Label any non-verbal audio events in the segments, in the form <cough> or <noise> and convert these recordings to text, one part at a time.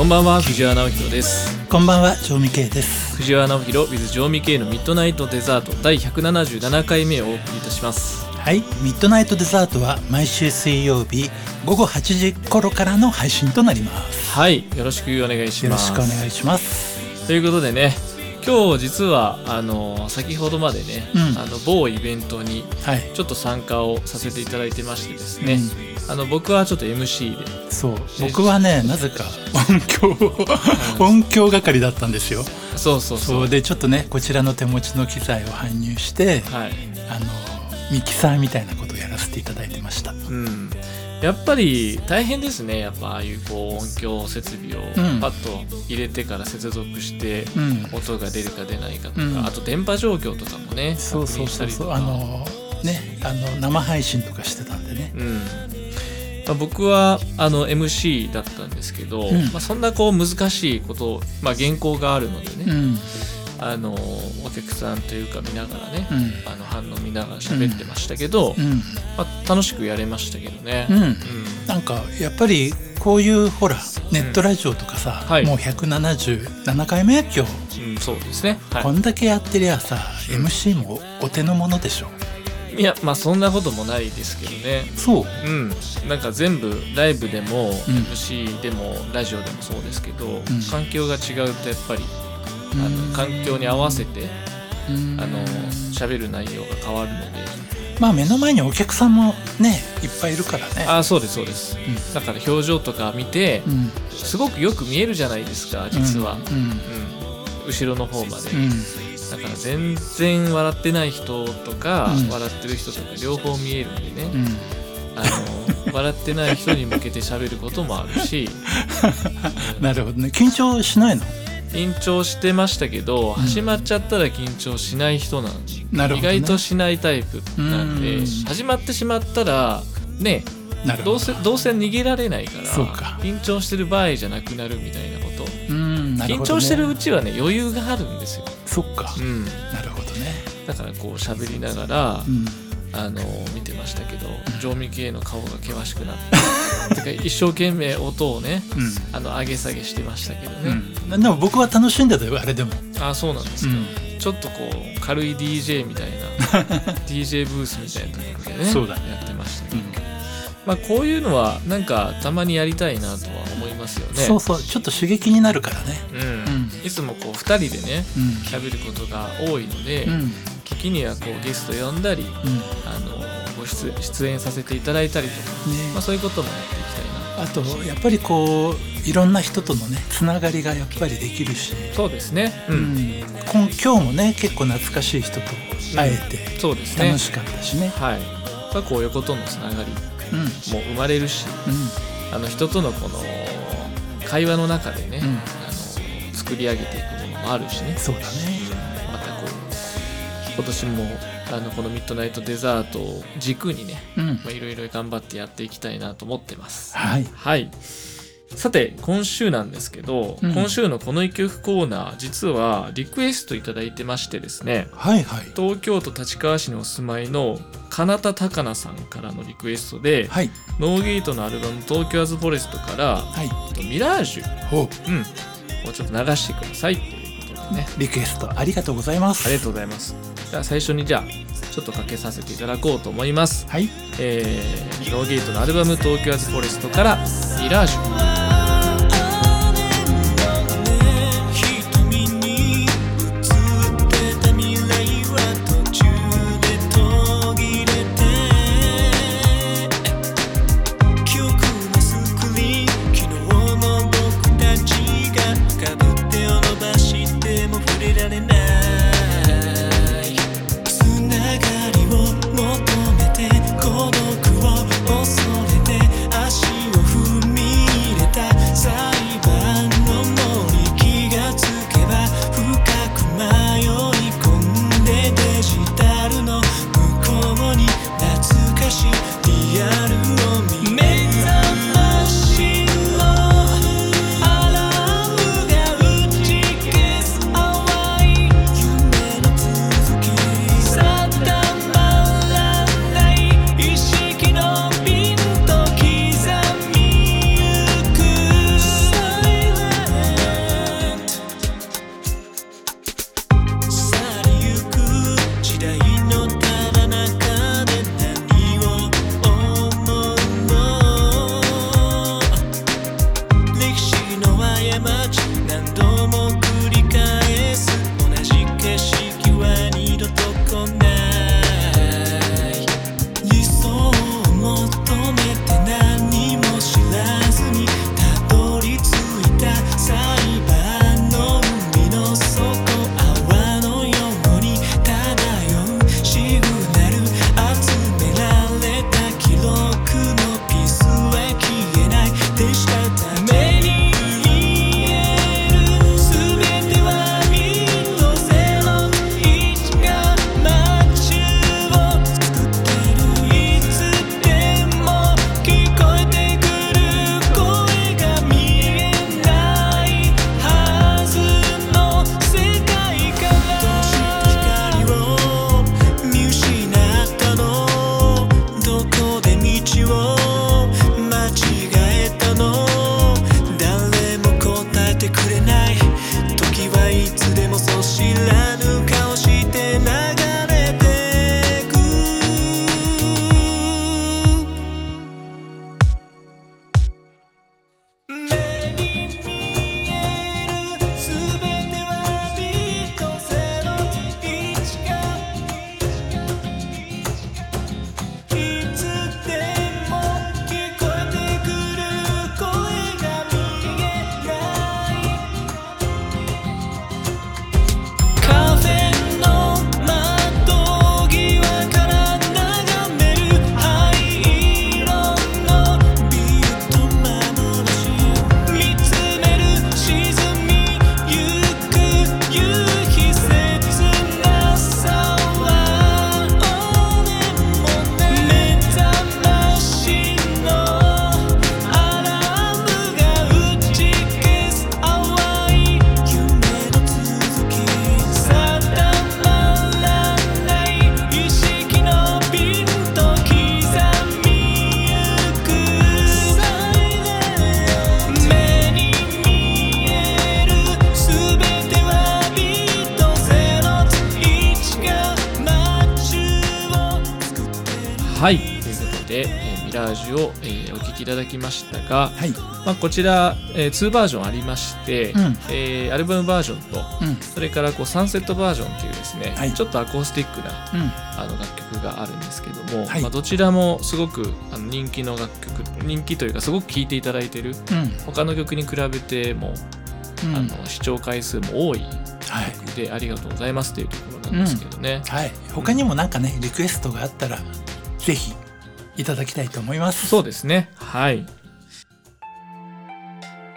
こんばんは藤原直弘ですこんばんは、城美圭です。藤原直弘 with 城味系のミッドナイトデザート第177回目をお送りいたしますはい、ミッドナイトデザートは毎週水曜日午後8時頃からの配信となります。はいよろしくお願いしよろますしくお願いします。ということでね今日実はあの先ほどまでね、うんあの某イベントにはい。ちょっと参加をさせていただいてましてですね、あの僕はちょっと MC で。そう、僕はね、なぜか音響音響係だったんですよ。そうそうそう。でちょっとね、こちらの手持ちの機材を搬入して、はい。あのミキサーみたいなことをやらせていただいてました。うん、やっぱり大変ですね。やっぱああいうこう音響設備をうん。パッと入れてから接続してうん。音が出るか出ないかとか、うん。あと電波状況とかもねそうそうそうそう。あのね、あの生配信とかしてたんでね。うんまあ、僕はあの MC だったんですけど、うんまあ、そんなこう難しいことを、まあ、原稿があるのでね、うん。あのお客さんというか見ながらね、うん。あの反応見ながら喋ってましたけど、うん。まあ、楽しくやれましたけどね。うん。うんなんかやっぱりこういうほらネットラジオとかさ、はいもう177回目今日、うんそうですね、はいこんだけやってりゃさ MC もお手の物でしょいやまあそんなこともないですけどね。そう。うん。なんか全部ライブでも、ん。MC でもラジオでもそうですけど、ん。環境が違うとやっぱりあうん。の環境に合わせてうん。あの喋る内容が変わるので。まあ目の前にお客さんもねいっぱいいるからね。ああそうですそうです。うん。だから表情とか見てうん。すごくよく見えるじゃないですか実は、うん。うん。後ろの方まで、うんだから全然笑ってない人とか、うん。笑ってる人とか両方見えるんでね、うん。あの <laughs> 笑ってない人に向けて喋ることもあるし。<laughs> なるほどね。緊張しないの？緊張してましたけど、うん。始まっちゃったら緊張しない人なんで、意なるほどね。外としないタイプなんで、うん。始まってしまったらねなるほど。どうせどうせ逃げられないからそうか。緊張してる場合じゃなくなるみたいなこと。うんなる緊ほど、ね、張してるうちはね余裕があるんですよ、そっか。うん、なるほどね。だからこう喋りながら、うん。あの見てましたけど常味系の顔が険しくなって <laughs> てか一生懸命音をねうん。あの上げ下げしてましたけどね、うん、でも僕は楽しんでたよあれでも、あそうなんですか、うん、ちょっとこう軽い DJ みたいな <laughs> DJ ブースみたいなところでねそうだね。やってましたけど、うん。まあこういうのはなんかたまにやりたいなとは思いますよね。そうそう。ちょっと刺激になるからね。うんうんいつもこう2人でねうん。喋ることが多いので、うん。時にはこうゲスト呼んだりうん。あのご出出演させていただいたりとか、ね。まあ、そういうこともやっていきたいな。あとやっぱりこういろんな人とのねつながりがやっぱりできるし、そうですね。う、うん。ん、今今日もね結構懐かしい人と会えてそうですね。楽しかったしね。はい。やっぱこう横とのつながりうん。も生まれるしあの人とのこの会話の中でね、作り上げていくものもあるしねそうだね。またこう今年もあのこのミッドナイトデザートを軸にねいろいろ頑張ってやっていきたいなと思ってますはい。はいさて今週なんですけど、うん今週のこの一曲コーナー実はリクエストいただいてましてですねはいはい。東京都立川市にお住まいの金田高菜さんからのリクエストで、はい。ノーゲートのアルバム「東京アズフォレスト」からはい。「ミラージュほう。」うん、をちょっと流してくださいということでねリクエストありがとうございます。ありがとうございますじゃあ最初にじゃあちょっとかけさせていただこうと思いますはい。えー、ノーゲートのアルバム「東京アズフォレスト」から「ミラージュ」で、えージュを、えーお聴きいただきましたが、はい。まあ、こちら、え2バージョンありまして、うん。えーアルバムバージョンとうん。それからこうサンセットバージョンっていうですね、はい。ちょっとアコースティックなうん。あの楽曲があるんですけども、はい。まあ、どちらもすごくあの人気の楽曲人気というかすごく聴いていただいてるうん。他の曲に比べても、うん。あの視聴回数も多い曲でありがとうございますというところなんですけどね、はい。他にもなんかねリクエストがあったらぜひいただきたいと思います。そうですね。はい、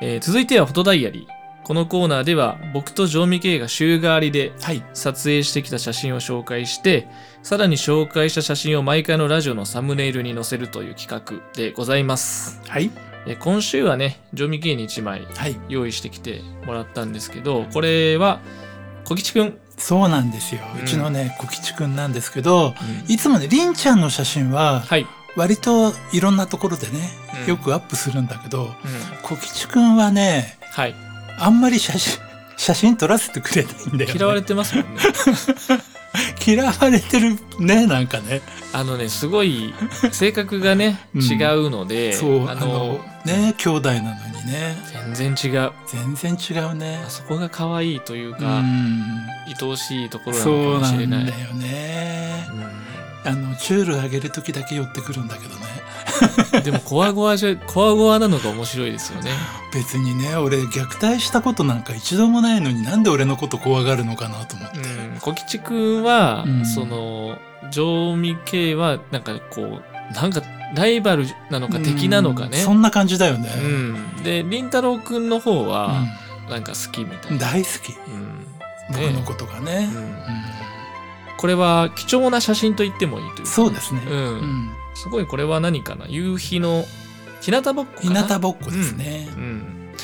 えー続いてはフォトダイアリー。このコーナーでは僕と常味系が週替わりではい。撮影してきた写真を紹介してさらに紹介した写真を毎回のラジオのサムネイルに載せるという企画でございます。はい。えー今週はね常味系に1枚はい。用意してきてもらったんですけどこれは小吉くん、そうなんですよ、ううんちのね小吉くんなんですけどうん。いつもねりんちゃんの写真ははい、割といろんなところでね、うん。よくアップするんだけどうん、小吉くんはねはい。あんまり写真写真撮らせてくれないんだよ、ね、嫌われてますもんね。<laughs> 嫌われてるねなんかね。あのねすごい性格がね、うん。違うのでそうあのね兄弟なのにね。全然違う。全然違うね。あそこが可愛いといううか、ん。愛おしいところなそのうなかもしれない。んだよね。うんあのチュールあげる時だけ寄ってくるんだけどね。<laughs> でもコワゴワじゃコワゴワなのが面白いですよね。別にね俺虐待したことなんか一度もないのになんで俺のこと怖がるのかなと思って、うん。小吉くんは、うん。その常味系はなんかこうなんかライバルなのか敵なのかね。うん。そんな感じだよね、うん、でりんたろうくんの方はなんか好きみたうんいな、大好き。うん。僕のことがね。うん。うんこれは貴重な写真と言ってもいいというか。そうですね、うん。うん。すごいこれは何かな？夕日の日向ぼっこか日な向ぼっこですね。う、ん。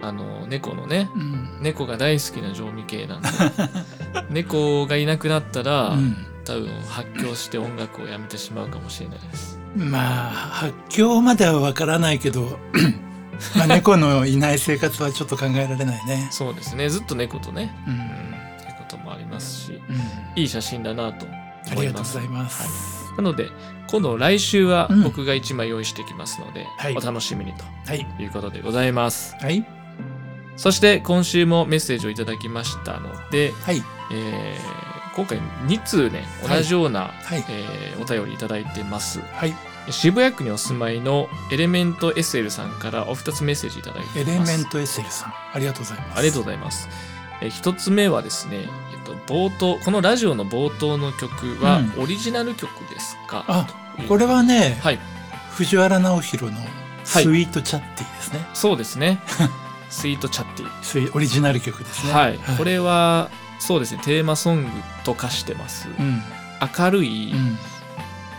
あの猫のね。うん。猫が大好きな常味系なんで。<laughs> 猫がいなくなったら、うん。多分発狂して音楽をやめてしまうかもしれないです。まあ発狂まではわからないけど <laughs> まあ猫のいない生活はちょっと考えられないね。そうですね。ずっと猫とね、ううんいい写真だなとありがとう思いますございます、はい。なので今度来週はうん。僕が1枚用意してきますので、はい。お楽しみにとはい。いうことでございます。はい。そして今週もメッセージをいただきましたので、はい。えー今回2通ね同じような、はい。えーお便りいただいてます。はい。渋谷区にお住まいのエレメント SL さんからお二つメッセージいただいてエいます。レメント SL さんありがとうございます。ありがとうございます。えー一つ目はですね、えっと、冒頭、このラジオの冒頭の曲はうん。オリジナル曲ですか、あこれはね、はい、藤原直弘のスイートチャッティですね、そうですね。<laughs> スイートチャッティ。スイオリジナル曲ですね。はい、これは、そうですね、テーマソングと化してます。うん。明るいうん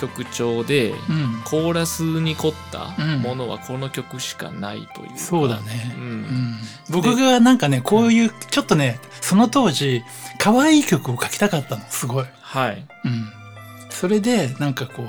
曲調で、うん。コーラスに凝ったうん。ものはこの曲しかないというか。そうだね、ううん。ん、僕がなんかねこういうちょっとねその当時可愛い曲を書きたかったのすごい、はい。うん、それでなんかこう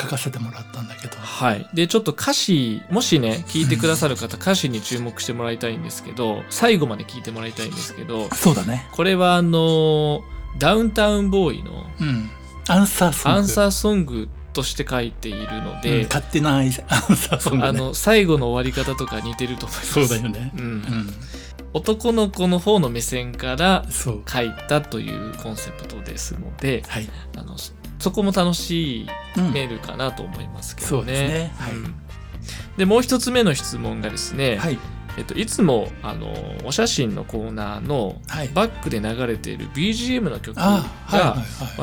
書かせてもらったんだけど。はい。で、ちょっと歌詞、もしね、聞いてくださる方、歌詞に注目してもらいたいんですけど、最後まで聞いてもらいたいんですけど、そうだね。これはあの、ダウンタウンボーイのうんアンサーソング。アンサーソングとして書いているのうんで、勝手なアンサーソング、ね、あの、最後の終わり方とか似てると思います。そうだよね。う。うん。ん男の子の方の目線から書いたというコンセプトですので、はい、あの、そそこも楽しいうんメールかなと思いますけどそうですね。ね。はい。うん。で、もう一つ目の質問がですね、はいえっと、いつもあのお写真のコーナーのはい。バックで流れている BGM の曲が、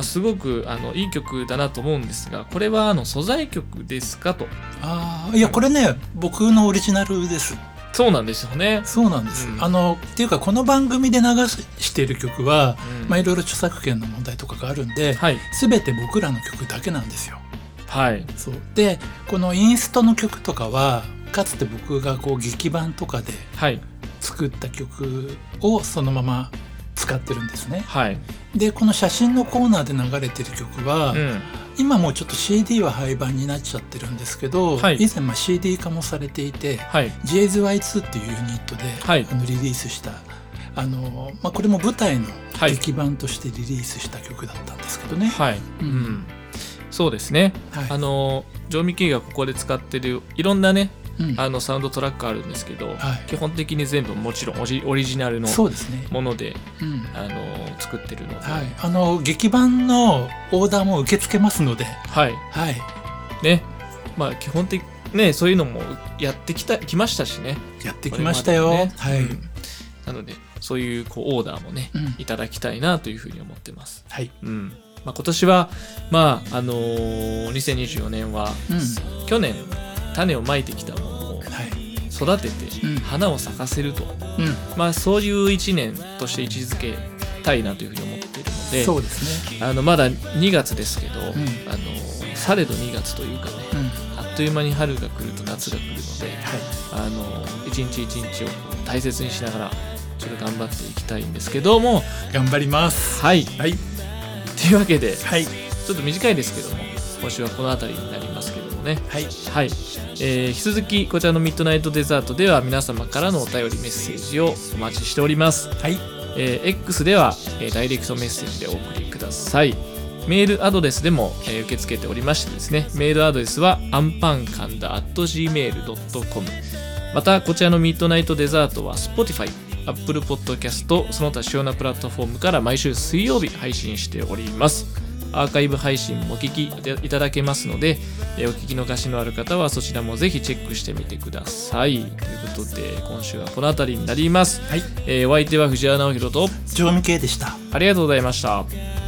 すごくあのいい曲だなと思うんですがこれはあの素材曲ですかと。ああいやこれね僕のオリジナルです。そうなんですよね。そうなんです、うん。あのっていうかこの番組で流している曲は、うん。まあいろいろ著作権の問題とかがあるんで、はい。全て僕らの曲だけなんですよ。はい。そう。でこのインストの曲とかはかつて僕がこう劇版とかではい作った曲をそのまま使ってるんですねはい。でこの写真のコーナーで流れてる曲は、うん今もうちょっと CD は廃盤になっちゃってるんですけど、はい以前まあ CD 化もされていてはい JZY2 っていうユニットで、はいあのリリースしたあの、まあ、これも舞台のはい劇版としてリリースした曲だったんですけどね。はい。ううんん。そうですね。はいあのジョーミキーがここで使ってるいろんなねうんあのサウンドトラックあるんですけど、はい。基本的に全部もちろんオリオリジナルのものでうん。あの作ってるので、はい、あの劇版のオーダーも受け付けますので、はい。はい、ね。まあ基本的ねそういうのもやってきたきましたしね。やってきましたよ。ね。はい、うん。なのでそういうこうオーダーもね、うん。いただきたいなというふうに思ってます。はい、うん。まあ、今年はまああのー2024年はうん、去年種をまいてきたもの育ててうん。花を咲かせると、うん、まあそういう一年として位置づけたいなというふうに思っているのでそうですね。あのまだ2月ですけど、ん。あのされど2月というかねうん、あっという間に春が来ると夏が来るのではい、あの一日一日を大切にしながらちょっと頑張っていきたいんですけども。頑張ります。はい。はい、というわけではい、ちょっと短いですけども今週はこの辺りになりもね。はい、はい、えー引き続きこちらのミッドナイトデザートでは皆様からのお便りメッセージをお待ちしております。はい、えー X では、えーダイレクトメッセージでお送りください。メールアドレスでも、えー受け付けておりましてですね。メールアドレスはアンパンカンダ gmail.com またこちらのミッドナイトデザートは Spotify Apple Podcast その他主要なプラットフォームから毎週水曜日配信しておりますアーカイブ配信もお聞きいただけますので、えーお聞き逃しのある方はそちらもぜひチェックしてみてくださいということで今週はこの辺りになりますはい、えーお相手は藤原直弘と上味系でした。ありがとうございました。